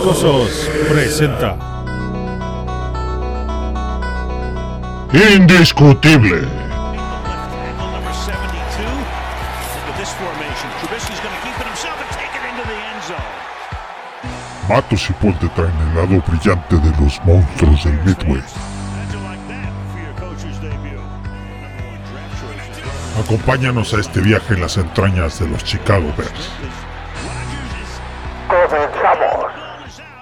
Presenta Indiscutible. Matos y Paul traen el lado brillante de los monstruos del Midway. Acompáñanos a este viaje en las entrañas de los Chicago Bears.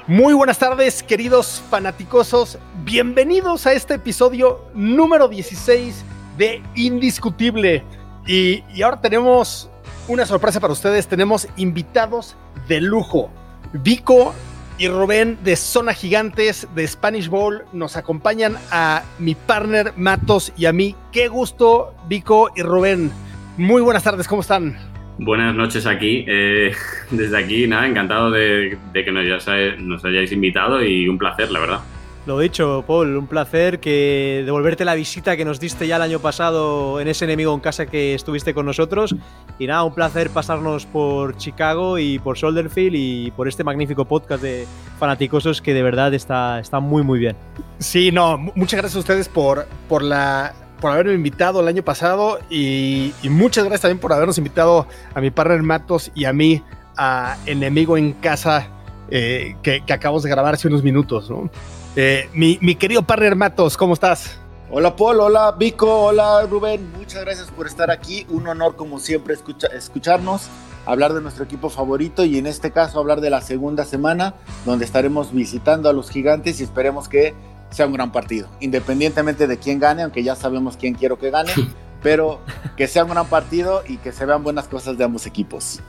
Muy buenas tardes, queridos fanaticosos. Bienvenidos a este episodio número 16 de Indiscutible. Y, y ahora tenemos una sorpresa para ustedes. Tenemos invitados de lujo. Vico y Rubén de Zona Gigantes de Spanish Bowl nos acompañan a mi partner Matos y a mí. Qué gusto, Vico y Rubén. Muy buenas tardes, ¿cómo están? Buenas noches aquí. Eh, desde aquí, nada, encantado de, que nos, nos, hayáis invitado y un placer, la verdad. Lo dicho, Paul, un placer que devolverte la visita que nos diste ya el año pasado en ese enemigo en casa que estuviste con nosotros. Y nada, un placer pasarnos por Chicago y por Solderfield y por este magnífico podcast de fanaticosos que de verdad está, está muy, muy bien. Sí, no, muchas gracias a ustedes por, por la por haberme invitado el año pasado y, muchas gracias también por habernos invitado a mi partner Matos y a mí a Enemigo en Casa eh, que, acabamos de grabar hace unos minutos. Eh, mi, querido partner Matos, ¿cómo estás? Hola Paul, hola Vico, hola Rubén, muchas gracias por estar aquí. Un honor como siempre escucharnos, hablar de nuestro equipo favorito y en este caso hablar de la segunda semana donde estaremos visitando a los gigantes y esperemos que sea un gran partido, independientemente de quién gane, aunque ya sabemos quién quiero que gane, pero que sea un gran partido y que se vean buenas cosas de ambos equipos.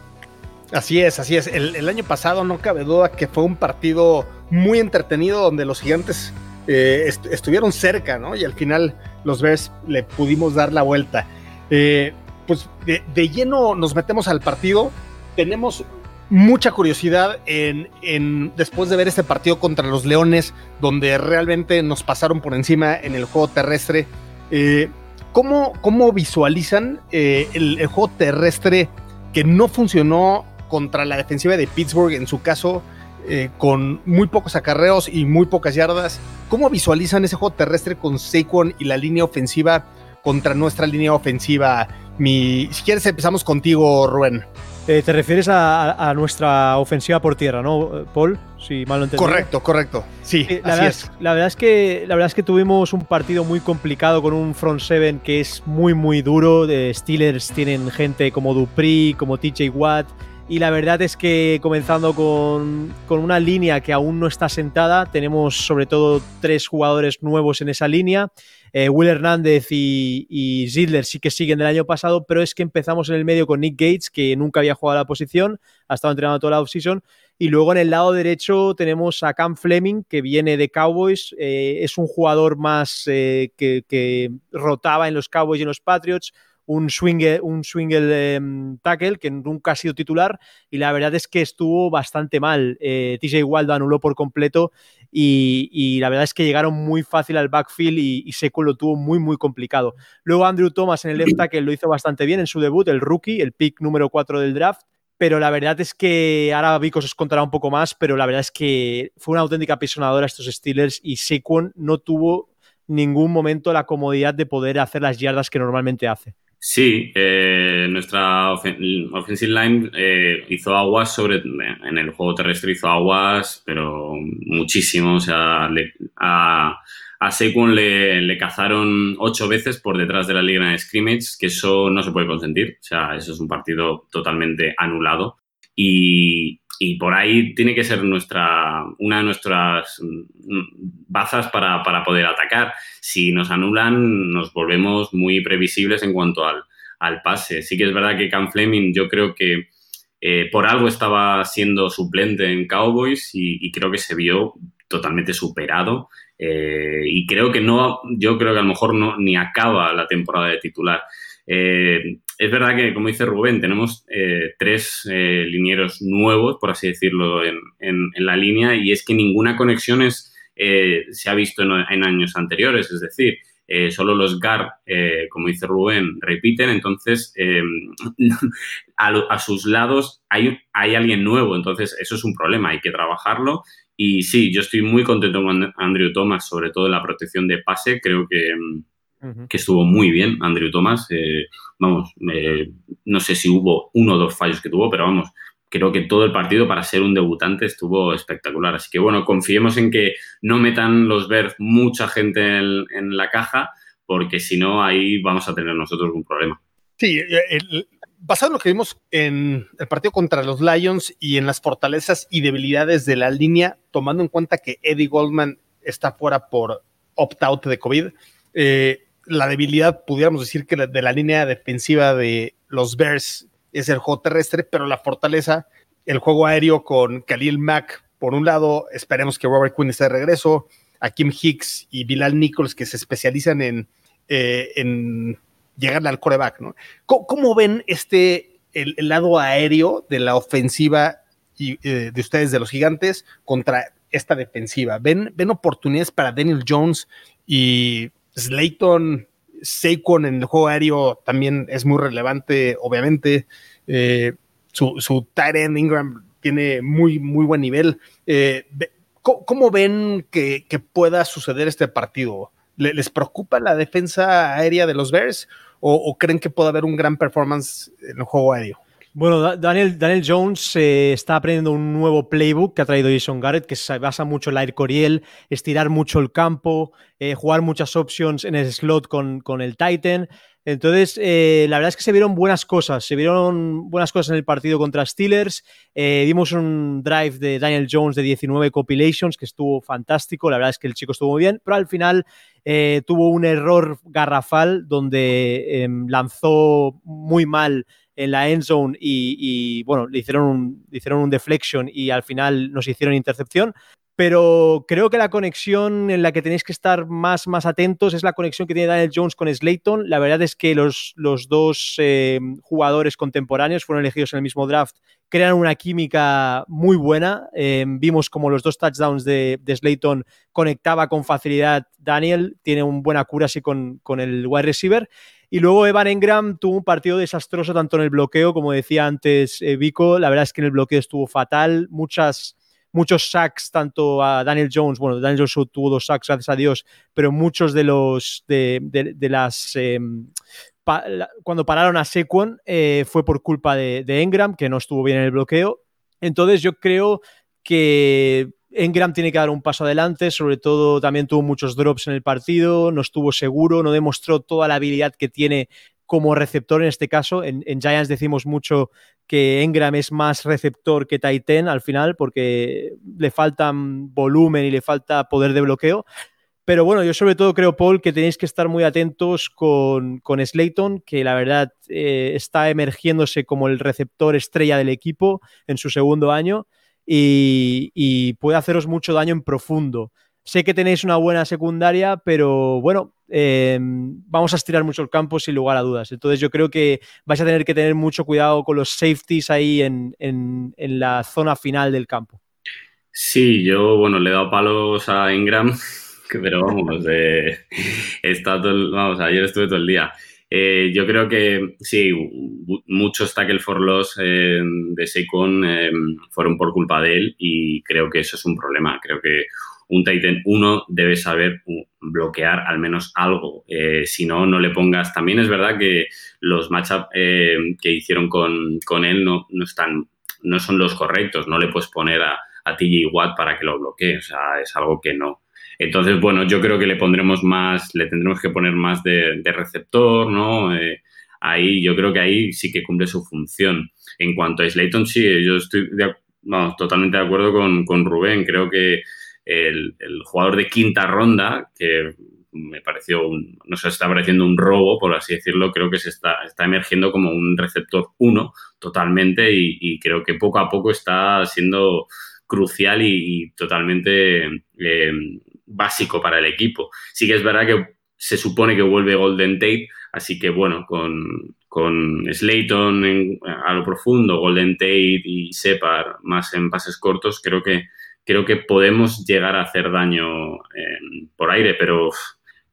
Así es, así es. El, año pasado no cabe duda que fue un partido muy entretenido donde los gigantes eh, estuvieron cerca, ¿no? Y al final los Bears le pudimos dar la vuelta. Eh, pues de, lleno nos metemos al partido. Tenemos mucha curiosidad en, después de ver este partido contra los Leones, donde realmente nos pasaron por encima en el juego terrestre. Eh, ¿cómo, visualizan eh, el, juego terrestre que no funcionó contra la defensiva de Pittsburgh en su caso? Eh, con muy pocos acarreos y muy pocas yardas. ¿Cómo visualizan ese juego terrestre con Saquon y la línea ofensiva contra nuestra línea ofensiva? Mi, si quieres empezamos contigo, Rubén. Eh, te refieres a, nuestra ofensiva por tierra, ¿no, Paul? Si mal lo entendí. Correcto, correcto. Sí, la, verdad es. la, verdad es. que la verdad es que tuvimos un partido muy complicado con un front seven que es muy muy duro. De Steelers tienen gente como Dupri, como TJ Watt. Y la verdad es que comenzando con, con, una línea que aún no está sentada, tenemos sobre todo tres jugadores nuevos en esa línea. Eh, Will Hernández y, Zidler sí que siguen del año pasado, pero es que empezamos en el medio con Nick Gates, que nunca había jugado la posición, ha estado entrenando toda la offseason. Y luego en el lado derecho tenemos a Cam Fleming, que viene de Cowboys. Eh, es un jugador más eh, que, rotaba en los Cowboys y en los Patriots un swing, un em, tackle que nunca ha sido titular y la verdad es que estuvo bastante mal. TJ Waldo anuló por completo y, la verdad es que llegaron muy fácil al backfield y, y lo tuvo muy, muy complicado. Luego Andrew Thomas en el left tackle lo hizo bastante bien en su debut, el rookie, el pick número 4 del draft pero la verdad es que ahora Vico os contará un poco más, pero la verdad es que fue una auténtica pisonadora estos Steelers y Saquon no tuvo ningún momento la comodidad de poder hacer las yardas que normalmente hace. Sí, eh, nuestra offensive line eh, hizo aguas sobre en el juego terrestre hizo aguas, pero muchísimo. O sea, a, a Saquon le, le, cazaron ocho veces por detrás de la línea de scrimmage, que eso no se puede consentir. O sea, eso es un partido totalmente anulado. Y, por ahí tiene que ser nuestra, una de nuestras bazas para, poder atacar. Si nos anulan, nos volvemos muy previsibles en cuanto al, al pase. Sí que es verdad que Cam Fleming yo creo que eh, por algo estaba siendo suplente en Cowboys y, creo que se vio totalmente superado. Eh, y creo que no, yo creo que a lo mejor no ni acaba la temporada de titular. Eh, es verdad que, como dice Rubén, tenemos eh, tres eh, linieros nuevos, por así decirlo, en, la línea y es que ninguna conexión es, se ha visto en, años anteriores. Es decir, eh, solo los GAR, eh, como dice Rubén, repiten, entonces eh, a, sus lados hay, hay alguien nuevo, entonces eso es un problema, hay que trabajarlo. Y sí, yo estoy muy contento con Andrew Thomas, sobre todo en la protección de pase, creo que, que estuvo muy bien Andrew Thomas. vamos, no sé si hubo uno o dos fallos que tuvo, pero vamos, creo que todo el partido para ser un debutante estuvo espectacular. Así que bueno, confiemos en que no metan los Bears mucha gente en, la caja, porque si no, ahí vamos a tener nosotros un problema. Sí, el, basado en lo que vimos en el partido contra los Lions y en las fortalezas y debilidades de la línea, tomando en cuenta que Eddie Goldman está fuera por opt-out de COVID, eh, la debilidad, pudiéramos decir que de la línea defensiva de los Bears es el juego terrestre, pero la fortaleza, el juego aéreo con Khalil Mack, por un lado, esperemos que Robert Quinn esté de regreso, a Kim Hicks y Bilal Nichols, que se especializan en, eh, en llegarle al coreback, ¿no? ¿Cómo, ven este, el, lado aéreo de la ofensiva y, eh, de ustedes, de los gigantes, contra esta defensiva? ¿Ven, ¿Ven oportunidades para Daniel Jones y Slayton Saquon en el juego aéreo también es muy relevante, obviamente. Eh, su, su tight end Ingram tiene muy, muy buen nivel. Eh, ¿cómo, ven que, pueda suceder este partido? ¿Les preocupa la defensa aérea de los Bears o creen que puede haber un gran performance en el juego aéreo? Bueno, Daniel, Jones eh, está aprendiendo un nuevo playbook que ha traído Jason Garrett, que se basa mucho en la air coriel, estirar mucho el campo, eh, jugar muchas options en el slot con, con el Titan. Entonces, eh, la verdad es que se vieron buenas cosas, se vieron buenas cosas en el partido contra Steelers. vimos un drive de Daniel Jones de 19 compilations que estuvo fantástico, la verdad es que el chico estuvo muy bien, pero al final tuvo un error garrafal donde em, lanzó muy mal en la end zone y, bueno, le hicieron, un, hicieron un deflection y al final nos hicieron intercepción. Pero creo que la conexión en la que tenéis que estar más, más atentos es la conexión que tiene Daniel Jones con Slayton. La verdad es que los, los dos eh, jugadores contemporáneos fueron elegidos en el mismo draft crean una química muy buena. Eh, vimos como los dos touchdowns de, Slayton conectaba con facilidad Daniel, tiene un buena cura así con, con el wide receiver. Y luego Evan Engram tuvo un partido desastroso tanto en el bloqueo, como decía antes eh, Vico, la verdad es que en el bloqueo estuvo fatal, muchas, muchos sacks tanto a Daniel Jones, bueno, Daniel Jones tuvo dos sacks, gracias a Dios, pero muchos de los, de, las... Em, cuando pararon a Sequon eh, fue por culpa de, de Engram, que no estuvo bien en el bloqueo. Entonces yo creo que Engram tiene que dar un paso adelante, sobre todo también tuvo muchos drops en el partido, no estuvo seguro, no demostró toda la habilidad que tiene como receptor en este caso. En, Giants decimos mucho que Engram es más receptor que Titan al final porque le falta volumen y le falta poder de bloqueo. Pero bueno, yo sobre todo creo, Paul, que tenéis que estar muy atentos con, con Slayton, que la verdad eh, está emergiéndose como el receptor estrella del equipo en su segundo año y, puede haceros mucho daño en profundo. Sé que tenéis una buena secundaria, pero bueno, em, vamos a estirar mucho el campo sin lugar a dudas. Entonces yo creo que vais a tener que tener mucho cuidado con los safeties ahí en, la zona final del campo. Sí, yo, bueno, le he dado palos a Ingram, pero vamos, eh, vamos, ayer estuve todo el día. Eh, yo creo que sí, muchos tackle for loss eh, de Seikon eh, fueron por culpa de él y creo que eso es un problema. Creo que un Titan 1 debe saber bloquear al menos algo. si no, no le pongas. También es verdad que los matchups que hicieron con, con él no, no, están, no son los correctos. No le puedes poner a, a TJ Watt para que lo bloquee. O sea, es algo que no, entonces, bueno, yo creo que le pondremos más, le tendremos que poner más de, receptor, ¿no? Eh, ahí, yo creo que ahí sí que cumple su función. En cuanto a Slayton, sí, yo estoy totalmente de acuerdo con, Rubén. Creo que el, jugador de quinta ronda, que me pareció, un, no sé, está pareciendo un robo, por así decirlo, creo que se está, está emergiendo como un receptor uno totalmente y, creo que poco a poco está siendo crucial y, totalmente eh, básico para el equipo. Sí que es verdad que se supone que vuelve Golden Tate, así que bueno, con, con Slayton a lo profundo, Golden Tate y Separ más en pases cortos, creo que, creo que podemos llegar a hacer daño por aire, pero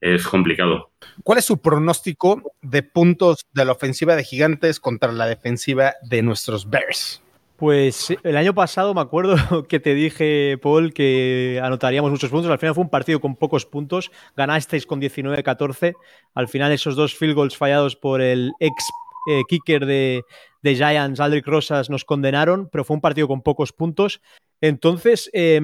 es complicado. ¿Cuál es su pronóstico de puntos de la ofensiva de Gigantes contra la defensiva de nuestros Bears? Pues el año pasado me acuerdo que te dije, Paul, que anotaríamos muchos puntos. Al final fue un partido con pocos puntos. Ganasteis con 19-14. Al final esos dos field goals fallados por el ex eh, kicker de, de Giants, Aldrich Rosas, nos condenaron, pero fue un partido con pocos puntos. Entonces, eh,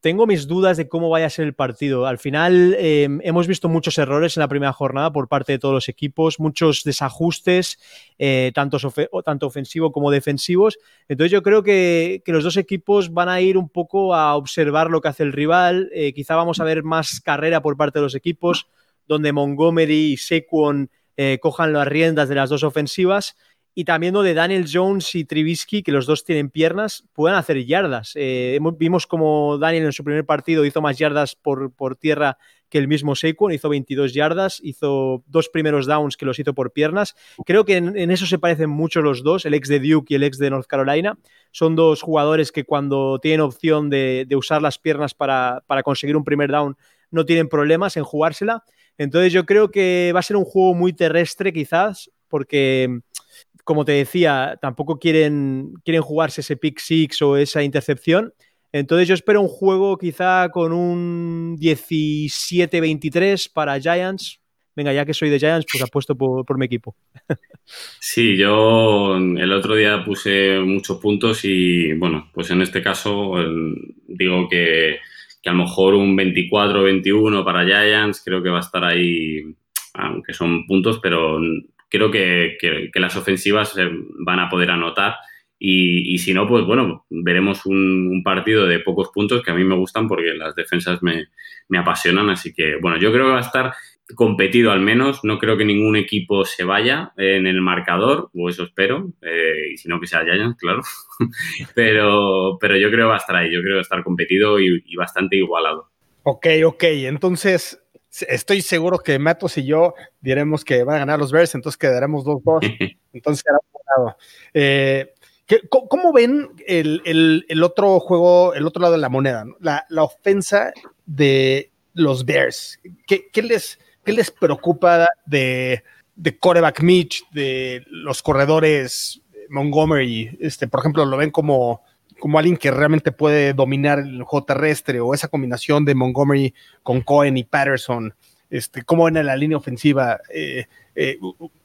tengo mis dudas de cómo vaya a ser el partido. Al final, eh, hemos visto muchos errores en la primera jornada por parte de todos los equipos, muchos desajustes, eh, tanto, tanto, ofensivos como defensivos. Entonces, yo creo que, que, los dos equipos van a ir un poco a observar lo que hace el rival. Eh, quizá vamos a ver más carrera por parte de los equipos, donde Montgomery y Sequon eh, cojan las riendas de las dos ofensivas y también lo de Daniel Jones y Trubisky, que los dos tienen piernas, puedan hacer yardas. Eh, vimos como Daniel en su primer partido hizo más yardas por, por tierra que el mismo Saquon, hizo 22 yardas, hizo dos primeros downs que los hizo por piernas. Creo que en, en, eso se parecen mucho los dos, el ex de Duke y el ex de North Carolina. Son dos jugadores que cuando tienen opción de, de usar las piernas para, para conseguir un primer down no tienen problemas en jugársela. Entonces yo creo que va a ser un juego muy terrestre quizás, porque como te decía, tampoco quieren, quieren jugarse ese pick six o esa intercepción. Entonces yo espero un juego quizá con un 17-23 para Giants. Venga, ya que soy de Giants, pues apuesto por, por mi equipo. Sí, yo el otro día puse muchos puntos y bueno, pues en este caso digo que, que, a lo mejor un 24-21 para Giants, creo que va a estar ahí, aunque son puntos, pero creo que, que, las ofensivas van a poder anotar. Y, y, si no, pues bueno, veremos un, un, partido de pocos puntos que a mí me gustan porque las defensas me, me, apasionan. Así que, bueno, yo creo que va a estar competido al menos. No creo que ningún equipo se vaya en el marcador, o eso espero. Eh, y si no, que sea Giants, claro. pero, pero yo creo que va a estar ahí. Yo creo que va a estar competido y, y bastante igualado. Ok, ok. Entonces, estoy seguro que Matos y yo diremos que van a ganar los Bears, entonces quedaremos 2-2. entonces será. Eh, ¿Cómo ven el, el, el, otro juego, el otro lado de la moneda? ¿no? La, la, ofensa de los Bears. ¿Qué, qué, les, qué les, preocupa de, de Coreback Mitch, de los corredores Montgomery? Este, por ejemplo, lo ven como, como alguien que realmente puede dominar el juego terrestre o esa combinación de Montgomery con Cohen y Patterson. Este, ¿Cómo ven en la línea ofensiva? Eh, eh,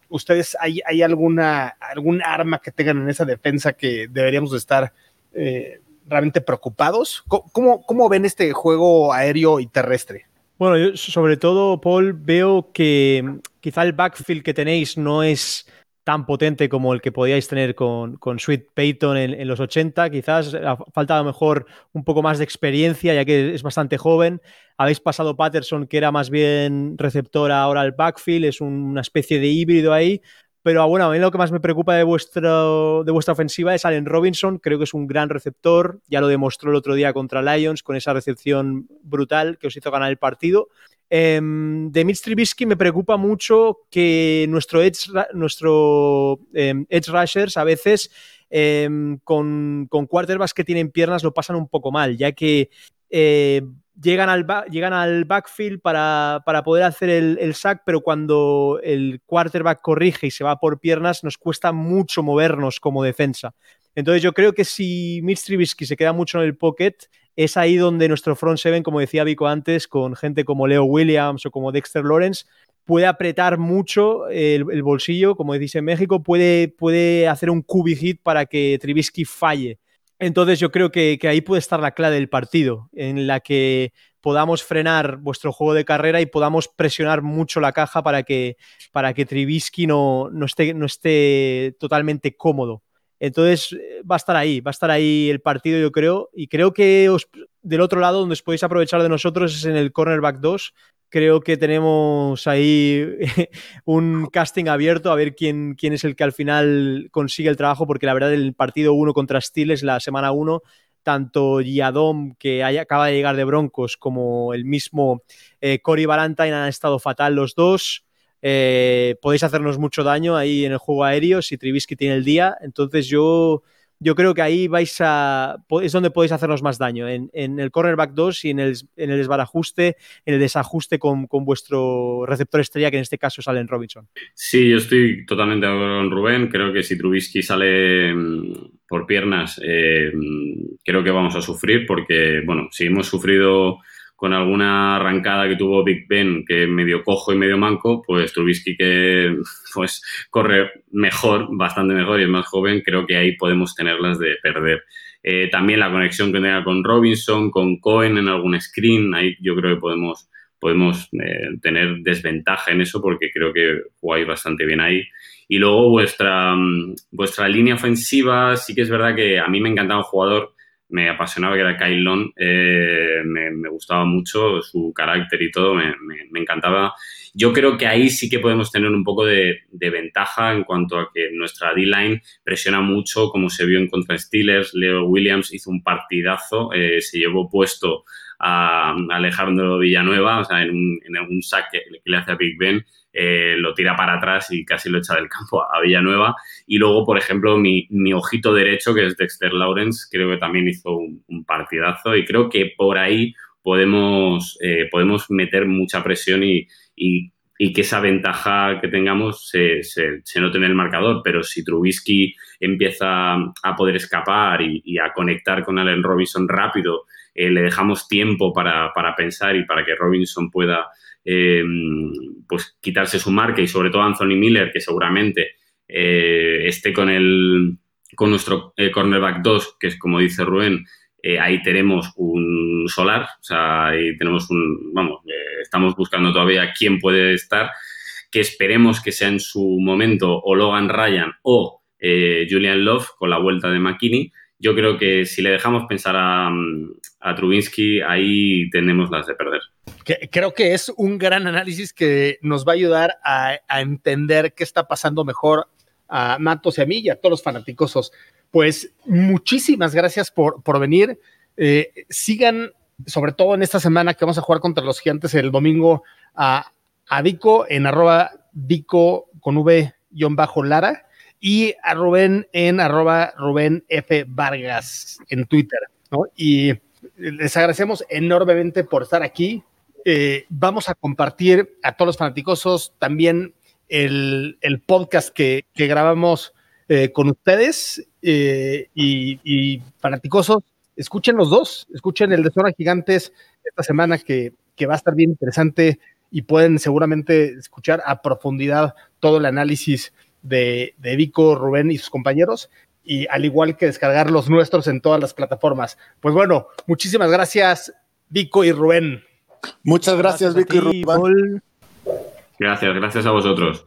¿Ustedes hay, hay, alguna algún arma que tengan en esa defensa que deberíamos de estar eh, realmente preocupados? ¿Cómo, ¿Cómo, ven este juego aéreo y terrestre? Bueno, yo sobre todo, Paul, veo que quizá el backfield que tenéis no es tan potente como el que podíais tener con, con Sweet Payton en, los 80. Quizás falta a mejor un poco más de experiencia, ya que es bastante joven. Habéis pasado Patterson, que era más bien receptor ahora al backfield, es una especie de híbrido ahí. Pero bueno, a mí lo que más me preocupa de, vuestro, de vuestra ofensiva es Allen Robinson. Creo que es un gran receptor. Ya lo demostró el otro día contra Lions con esa recepción brutal que os hizo ganar el partido. Eh, de Mitch Trubisky me preocupa mucho que nuestro edge, nuestro, eh, edge rushers a veces eh, con, con, quarterbacks que tienen piernas lo pasan un poco mal, ya que eh, llegan, al llegan al backfield para, para poder hacer el, el, sack, pero cuando el quarterback corrige y se va por piernas nos cuesta mucho movernos como defensa. Entonces yo creo que si Mitch Trubisky se queda mucho en el pocket, es ahí donde nuestro front seven, como decía Vico antes, con gente como Leo Williams o como Dexter Lawrence, puede apretar mucho el, bolsillo, como decís en México, puede, puede hacer un cubi hit para que Trubisky falle. Entonces yo creo que, que, ahí puede estar la clave del partido, en la que podamos frenar vuestro juego de carrera y podamos presionar mucho la caja para que, para que Trubisky no, no, esté, no esté totalmente cómodo. Entonces va a estar ahí, va a estar ahí el partido, yo creo. Y creo que os, del otro lado, donde os podéis aprovechar de nosotros es en el cornerback 2. Creo que tenemos ahí un casting abierto a ver quién, quién es el que al final consigue el trabajo, porque la verdad el partido 1 contra Steelers, la semana 1, tanto Yadom, que haya, acaba de llegar de Broncos, como el mismo eh, Cory Valentine han estado fatal los dos eh, podéis hacernos mucho daño ahí en el juego aéreo si Trubisky tiene el día. Entonces yo yo creo que ahí vais a. es donde podéis hacernos más daño, en, el cornerback 2 y en el, en el desbarajuste, en el desajuste con, vuestro receptor estrella, que en este caso es Allen Robinson. Sí, yo estoy totalmente de acuerdo con Rubén. Creo que si Trubisky sale mm, por piernas, eh, creo que vamos a sufrir, porque, bueno, si hemos sufrido con alguna arrancada que tuvo Big Ben, que medio cojo y medio manco, pues Trubisky que pues corre mejor, bastante mejor y es más joven, creo que ahí podemos tenerlas de perder. Eh, también la conexión que tenga con Robinson, con Cohen en algún screen, ahí yo creo que podemos, podemos eh, tener desventaja en eso porque creo que jugáis bastante bien ahí. Y luego vuestra, mm, vuestra línea ofensiva, sí que es verdad que a mí me encantaba un jugador me apasionaba, que era Kyle Long. Eh, me, gustaba mucho su carácter y todo, me, encantaba. Yo creo que ahí sí que podemos tener un poco de, ventaja en cuanto a que nuestra D-line presiona mucho, como se vio en contra Steelers. Leo Williams hizo un partidazo, eh, se llevó puesto a Alejandro Villanueva, o sea, en un, saque que le hace a Big Ben eh, lo tira para atrás y casi lo echa del campo a Villanueva. Y luego, por ejemplo, mi, ojito derecho, que es Dexter Lawrence, creo que también hizo un, partidazo y creo que por ahí podemos, eh, podemos meter mucha presión y, que esa ventaja que tengamos se, se, note en el marcador. Pero si Trubisky empieza a poder escapar y, a conectar con Allen Robinson rápido, eh, le dejamos tiempo para, para pensar y para que Robinson pueda eh, pues quitarse su marca y sobre todo Anthony Miller, que seguramente eh, esté con el con nuestro cornerback 2, que es como dice Rubén, ahí tenemos un solar, o sea, ahí tenemos un, vamos, estamos buscando todavía quién puede estar, que esperemos que sea en su momento o Logan Ryan o Julian Love con la vuelta de McKinney. Yo creo que si le dejamos pensar a, a Trubinsky, ahí tenemos las de perder creo que es un gran análisis que nos va a ayudar a, entender qué está pasando mejor a Matos y a mí y a todos los fanáticosos. Pues muchísimas gracias por, por venir. Eh, sigan, sobre todo en esta semana que vamos a jugar contra los gigantes el domingo, a, a Dico en arroba Dico con V-Lara y a Rubén en arroba Rubén F. Vargas en Twitter. Y les agradecemos enormemente por estar aquí, eh, vamos a compartir a todos los fanaticosos también el, podcast que, grabamos eh, con ustedes eh, y, fanaticosos. Escuchen los dos, escuchen el de Zona Gigantes esta semana que, va a estar bien interesante y pueden seguramente escuchar a profundidad todo el análisis de, de Vico, Rubén y sus compañeros y al igual que descargar los nuestros en todas las plataformas. Pues bueno, muchísimas gracias Vico y Rubén. Muchas gracias, Vicky Rubén. Gracias, gracias a vosotros.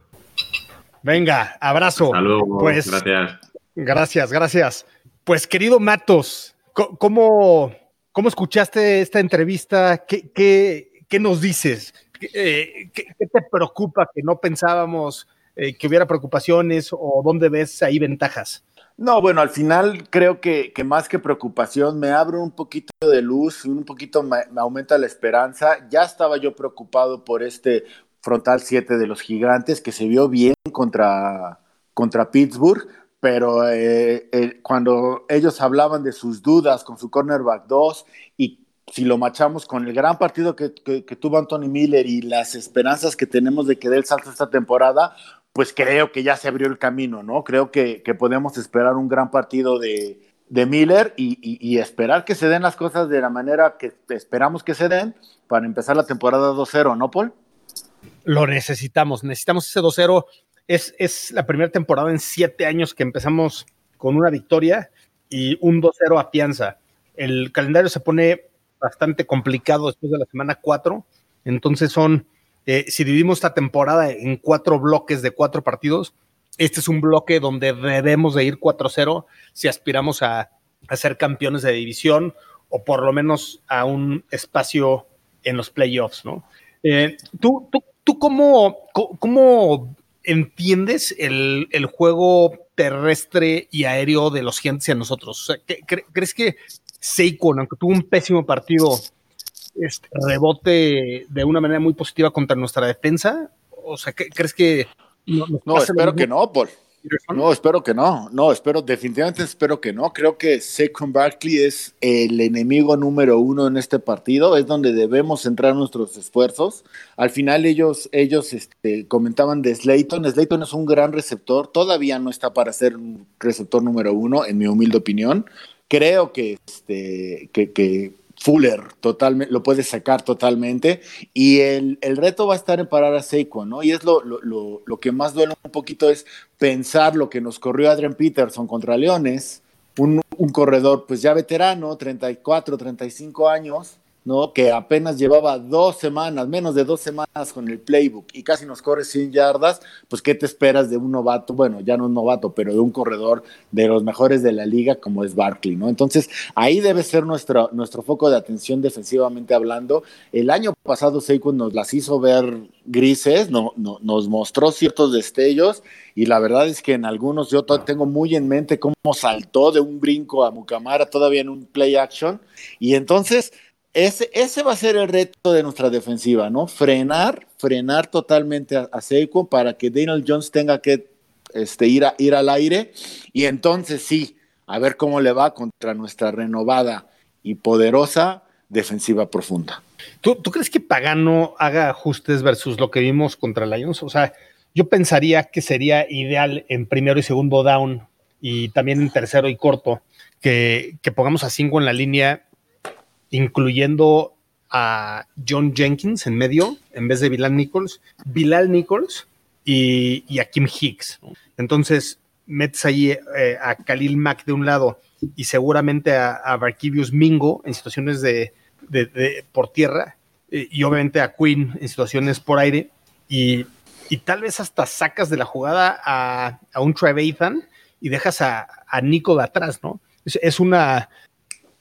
Venga, abrazo. Hasta pues, gracias. Gracias, gracias. Pues querido Matos, ¿cómo, cómo escuchaste esta entrevista? ¿Qué, qué, nos dices? Eh, ¿Qué, te preocupa que no pensábamos eh, que hubiera preocupaciones o dónde ves ahí ventajas? No, bueno, al final creo que, más que preocupación me abre un poquito de luz, un poquito me, aumenta la esperanza. Ya estaba yo preocupado por este frontal 7 de los gigantes que se vio bien contra, contra Pittsburgh, pero eh, eh, cuando ellos hablaban de sus dudas con su cornerback 2 y si lo machamos con el gran partido que, tuvo Anthony Miller y las esperanzas que tenemos de que dé el salto esta temporada, pues creo que ya se abrió el camino, ¿no? Creo que, podemos esperar un gran partido de, Miller y, esperar que se den las cosas de la manera que esperamos que se den para empezar la temporada 2-0, ¿no, Paul? Lo necesitamos, necesitamos ese 2-0. Es, es la primera temporada en siete años que empezamos con una victoria y un 2-0 a pianza. El calendario se pone bastante complicado después de la semana 4, entonces son eh, si dividimos esta temporada en cuatro bloques de cuatro partidos, este es un bloque donde debemos de ir 4-0 si aspiramos a, ser campeones de división o por lo menos a un espacio en los playoffs, ¿no? Eh, ¿tú, tú, cómo, cómo entiendes el, juego terrestre y aéreo de los gigantes y a nosotros? ¿Crees que Seiko, aunque tuvo un pésimo partido, este, rebote de una manera muy positiva contra nuestra defensa? O sea, ¿crees que... No, espero que no, Paul. No, espero que no. No, espero, definitivamente espero que no. Creo que Saquon Barkley es el enemigo número uno en este partido. Es donde debemos centrar nuestros esfuerzos. Al final ellos, ellos este, comentaban de Slayton. Slayton es un gran receptor. Todavía no está para ser un receptor número uno, en mi humilde opinión. Creo que, este, que, que Fuller totalmente, lo puede sacar totalmente. Y el, el, reto va a estar en parar a Seiko, ¿no? Y es lo, lo, lo, lo, que más duele un poquito es pensar lo que nos corrió Adrian Peterson contra Leones, un, un corredor pues ya veterano, 34, 35 años, ¿no? Que apenas llevaba dos semanas, menos de dos semanas con el playbook y casi nos corre 100 yardas, pues ¿qué te esperas de un novato? Bueno, ya no un novato, pero de un corredor de los mejores de la liga como es Barkley, ¿no? Entonces, ahí debe ser nuestro, nuestro foco de atención defensivamente hablando. El año pasado Saquon nos las hizo ver grises, no, no, nos mostró ciertos destellos y la verdad es que en algunos yo tengo muy en mente cómo saltó de un brinco a Mucamara todavía en un play action y entonces ese, ese va a ser el reto de nuestra defensiva, ¿no? Frenar, frenar totalmente a, a Seiko para que Daniel Jones tenga que este, ir, a, ir al aire y entonces sí, a ver cómo le va contra nuestra renovada y poderosa defensiva profunda. ¿Tú, ¿Tú, crees que Pagano haga ajustes versus lo que vimos contra Lions? O sea, yo pensaría que sería ideal en primero y segundo down y también en tercero y corto que, que pongamos a cinco en la línea incluyendo a John Jenkins en medio, en vez de Bilal Nichols, Bilal Nichols y, y a Kim Hicks. Entonces, metes ahí eh, a Khalil Mack de un lado y seguramente a, a Barkivius Mingo en situaciones de, de, de por tierra eh, y obviamente a Quinn en situaciones por aire y, y, tal vez hasta sacas de la jugada a, a un Trevathan y dejas a, a Nicole atrás, ¿no? Es una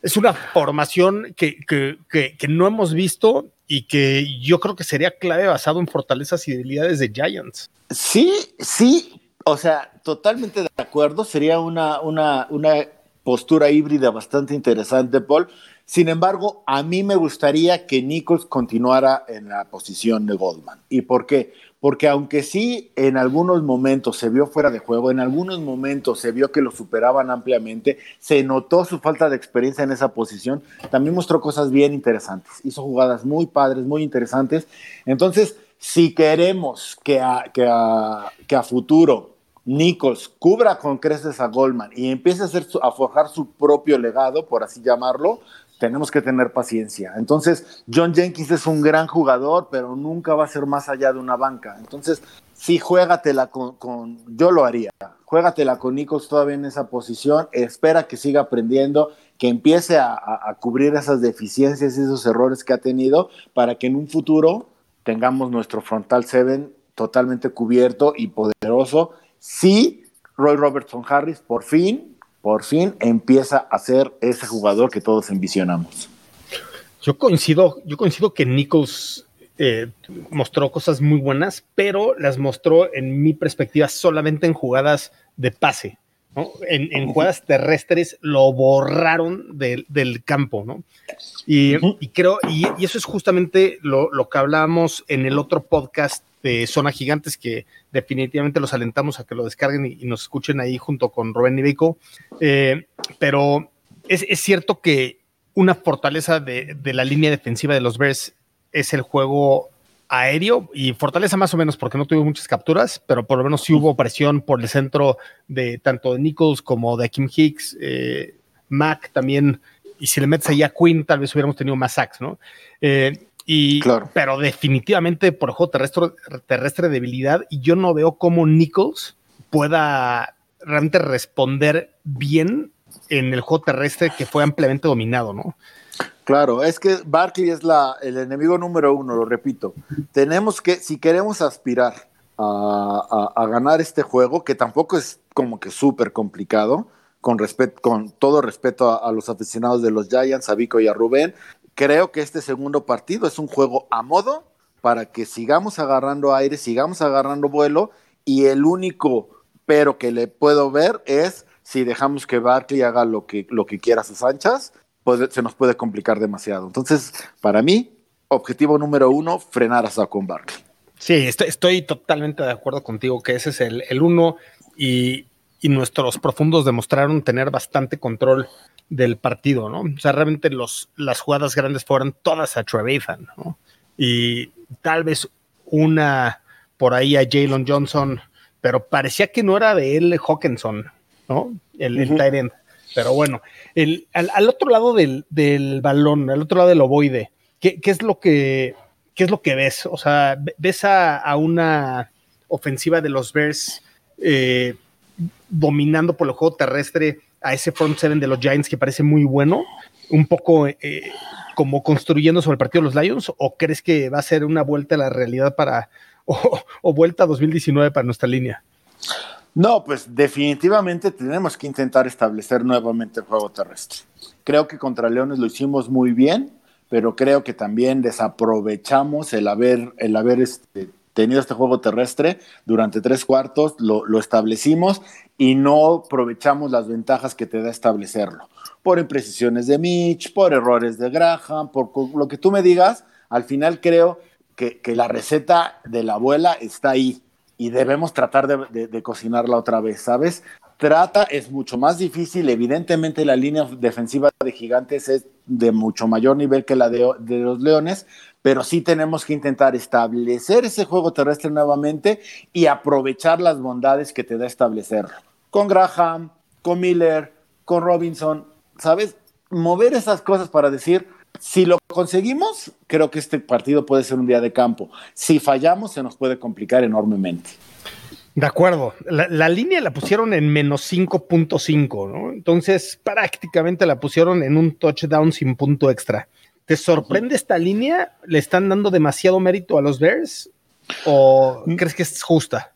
es una formación que, que, que, no hemos visto y que yo creo que sería clave basado en fortalezas y debilidades de Giants. Sí, sí, o sea, totalmente de acuerdo, sería una, una, una postura híbrida bastante interesante, Paul. Sin embargo, a mí me gustaría que Nichols continuara en la posición de Goldman. ¿Y por qué? Porque aunque sí en algunos momentos se vio fuera de juego, en algunos momentos se vio que lo superaban ampliamente, se notó su falta de experiencia en esa posición, también mostró cosas bien interesantes, hizo jugadas muy padres, muy interesantes. Entonces, si queremos que a, que a, que a futuro Nichols cubra con creces a Goldman y empiece a, hacer su, a forjar su propio legado, por así llamarlo, tenemos que tener paciencia. Entonces, John Jenkins es un gran jugador, pero nunca va a ser más allá de una banca. Entonces, sí, juégatela con, con yo lo haría, juégatela con Nichols todavía en esa posición, espera que siga aprendiendo, que empiece a, a, cubrir esas deficiencias y esos errores que ha tenido para que en un futuro tengamos nuestro frontal seven totalmente cubierto y poderoso. Sí, Roy Robertson Harris, por fin, por fin empieza a ser ese jugador que todos envisionamos. Yo coincido, yo coincido que Nichols eh, mostró cosas muy buenas, pero las mostró en mi perspectiva solamente en jugadas de pase. ¿No? En, en, jugadas terrestres lo borraron de, del campo, ¿no? Y, y creo, y, y, eso es justamente lo, lo que hablábamos en el otro podcast de Zona Gigantes, que definitivamente los alentamos a que lo descarguen y, y nos escuchen ahí junto con Rubén Ibeco. Eh, pero es, es, cierto que una fortaleza de, de, la línea defensiva de los Bears es el juego aéreo y fortaleza más o menos porque no tuvo muchas capturas, pero por lo menos sí hubo presión por el centro de tanto de Nichols como de Kim Hicks, eh, Mac también, y si le metes ahí a Quinn tal vez hubiéramos tenido más sacks, ¿no? Eh, y, claro. Pero definitivamente por juego terrestre, terrestre debilidad y yo no veo cómo Nichols pueda realmente responder bien en el juego terrestre que fue ampliamente dominado, ¿no? Claro, es que Barkley es la, el enemigo número uno, lo repito. Tenemos que, si queremos aspirar a, a, ganar este juego, que tampoco es como que súper complicado, con, con todo respeto a, a, los aficionados de los Giants, a Vico y a Rubén, creo que este segundo partido es un juego a modo para que sigamos agarrando aire, sigamos agarrando vuelo y el único pero que le puedo ver es si dejamos que Barkley haga lo que, lo que quiera a sus anchas, pues se nos puede complicar demasiado. Entonces, para mí, objetivo número uno, frenar a Saquon Barkley. Sí, estoy, totalmente de acuerdo contigo que ese es el, uno y, nuestros profundos demostraron tener bastante control del partido, ¿no? O sea, realmente los, las jugadas grandes fueron todas a Trevathan, ¿no? Y tal vez una por ahí a Jalen Johnson, pero parecía que no era de él Hawkinson, ¿no? El, el Pero bueno, el, al, otro lado del, balón, al otro lado del ovoide, ¿qué, es lo que, qué es lo que ves? O sea, ves a, una ofensiva de los Bears eh, dominando por el juego terrestre a ese front seven de los Giants que parece muy bueno, un poco eh, como construyendo sobre el partido de los Lions, o crees que va a ser una vuelta a la realidad para, o, o vuelta a 2019 para nuestra línea? No, pues definitivamente tenemos que intentar establecer nuevamente el juego terrestre. Creo que contra Leones lo hicimos muy bien, pero creo que también desaprovechamos el haber, el haber este, tenido este juego terrestre durante tres cuartos, lo, establecimos y no aprovechamos las ventajas que te da establecerlo. Por imprecisiones de Mitch, por errores de Graham, por lo que tú me digas, al final creo que, que la receta de la abuela está ahí y debemos tratar de, cocinarla otra vez, ¿sabes? Trata, es mucho más difícil, evidentemente la línea defensiva de Gigantes es de mucho mayor nivel que la de, los Leones, pero sí tenemos que intentar establecer ese juego terrestre nuevamente y aprovechar las bondades que te da establecerlo. Con Graham, con Miller, con Robinson, ¿sabes? Mover esas cosas para decir, si lo conseguimos, creo que este partido puede ser un día de campo. Si fallamos, se nos puede complicar enormemente. De acuerdo. La, línea la pusieron en menos 5.5, ¿no? Entonces, prácticamente la pusieron en un touchdown sin punto extra. ¿Te sorprende esta línea? ¿Le están dando demasiado mérito a los Bears? ¿O mm. crees que es justa?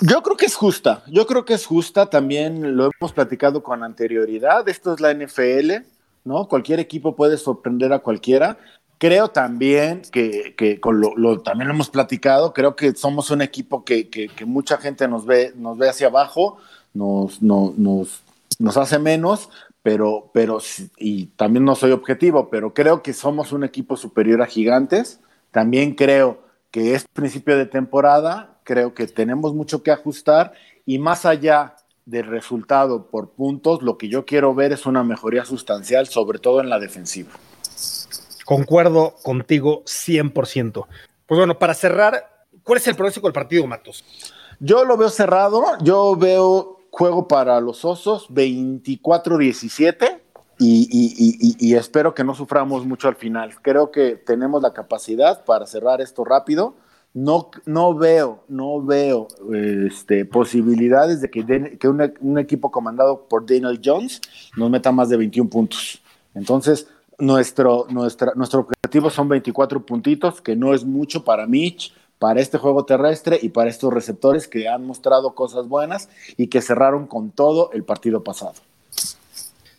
Yo creo que es justa. Yo creo que es justa. También lo hemos platicado con anterioridad. Esto es la NFL ¿no? Cualquier equipo puede sorprender a cualquiera. Creo también que, con lo, también lo hemos platicado, creo que somos un equipo que, mucha gente nos ve, nos ve hacia abajo, nos, nos, nos hace menos, pero, pero, y también no soy objetivo, pero creo que somos un equipo superior a gigantes. También creo que es principio de temporada, creo que tenemos mucho que ajustar y más allá de resultado por puntos, lo que yo quiero ver es una mejoría sustancial, sobre todo en la defensiva. Concuerdo contigo 100%. Pues bueno, para cerrar, ¿cuál es el pronóstico del partido, Matos? Yo lo veo cerrado, yo veo juego para los Osos 24-17 y, y, espero que no suframos mucho al final. Creo que tenemos la capacidad para cerrar esto rápido no, no veo, no veo este, posibilidades de que, que un equipo comandado por Daniel Jones nos meta más de 21 puntos. Entonces, nuestro, nuestra, nuestro objetivo son 24 puntitos, que no es mucho para Mitch, para este juego terrestre y para estos receptores que han mostrado cosas buenas y que cerraron con todo el partido pasado.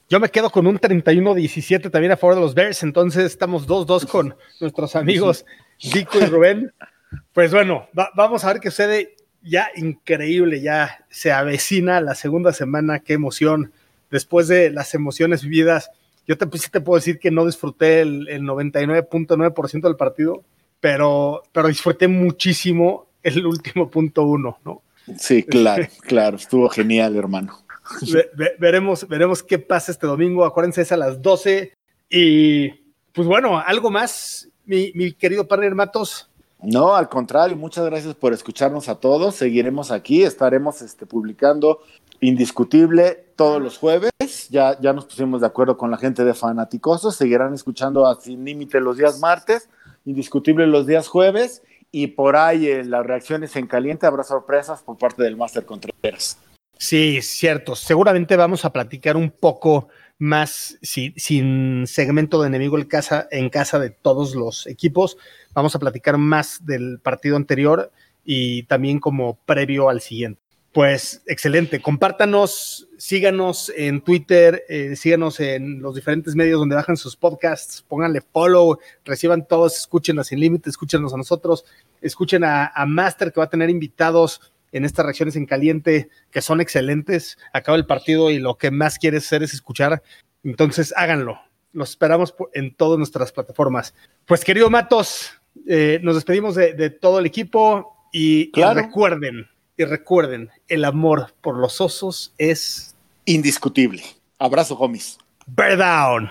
Yo me quedo con un 31-17 también a favor de los Bears, entonces estamos 2-2 con nuestros amigos Dico y Rubén. Pues bueno, vamos a ver qué sucede. Ya increíble, ya se avecina la segunda semana, qué emoción. Después de las emociones vividas, yo te, sí te puedo decir que no disfruté el, 99.9% del partido, pero, pero disfruté muchísimo el último punto uno, ¿no? Sí, claro, claro, estuvo genial, hermano. veremos, veremos qué pasa este domingo. Acuérdense, es a las 12. Y pues bueno, algo más, mi, mi querido partner Matos. No, al contrario, muchas gracias por escucharnos a todos. Seguiremos aquí, estaremos este, publicando indiscutible todos los jueves. Ya, ya nos pusimos de acuerdo con la gente de Fanaticosos. Seguirán escuchando a Sin Límite los días martes, indiscutible los días jueves. Y por ahí en las reacciones en caliente habrá sorpresas por parte del Máster Contreras. Sí, cierto. Seguramente vamos a platicar un poco más sin segmento de enemigo en casa, en casa de todos los equipos. Vamos a platicar más del partido anterior y también como previo al siguiente. Pues excelente, compártanos, síganos en Twitter, eh, síganos en los diferentes medios donde bajan sus podcasts, pónganle follow, reciban todos, escuchen a Sin Límite, escúchenos a nosotros, escuchen a Master que va a tener invitados en estas reacciones en caliente que son excelentes. Acaba el partido y lo que más quieres hacer es escuchar. Entonces háganlo. Los esperamos en todas nuestras plataformas. Pues querido Matos, eh, nos despedimos de, todo el equipo y, recuerden, Y recuerden, el amor por los osos es Indiscutible. Abrazo, homies. Bear down.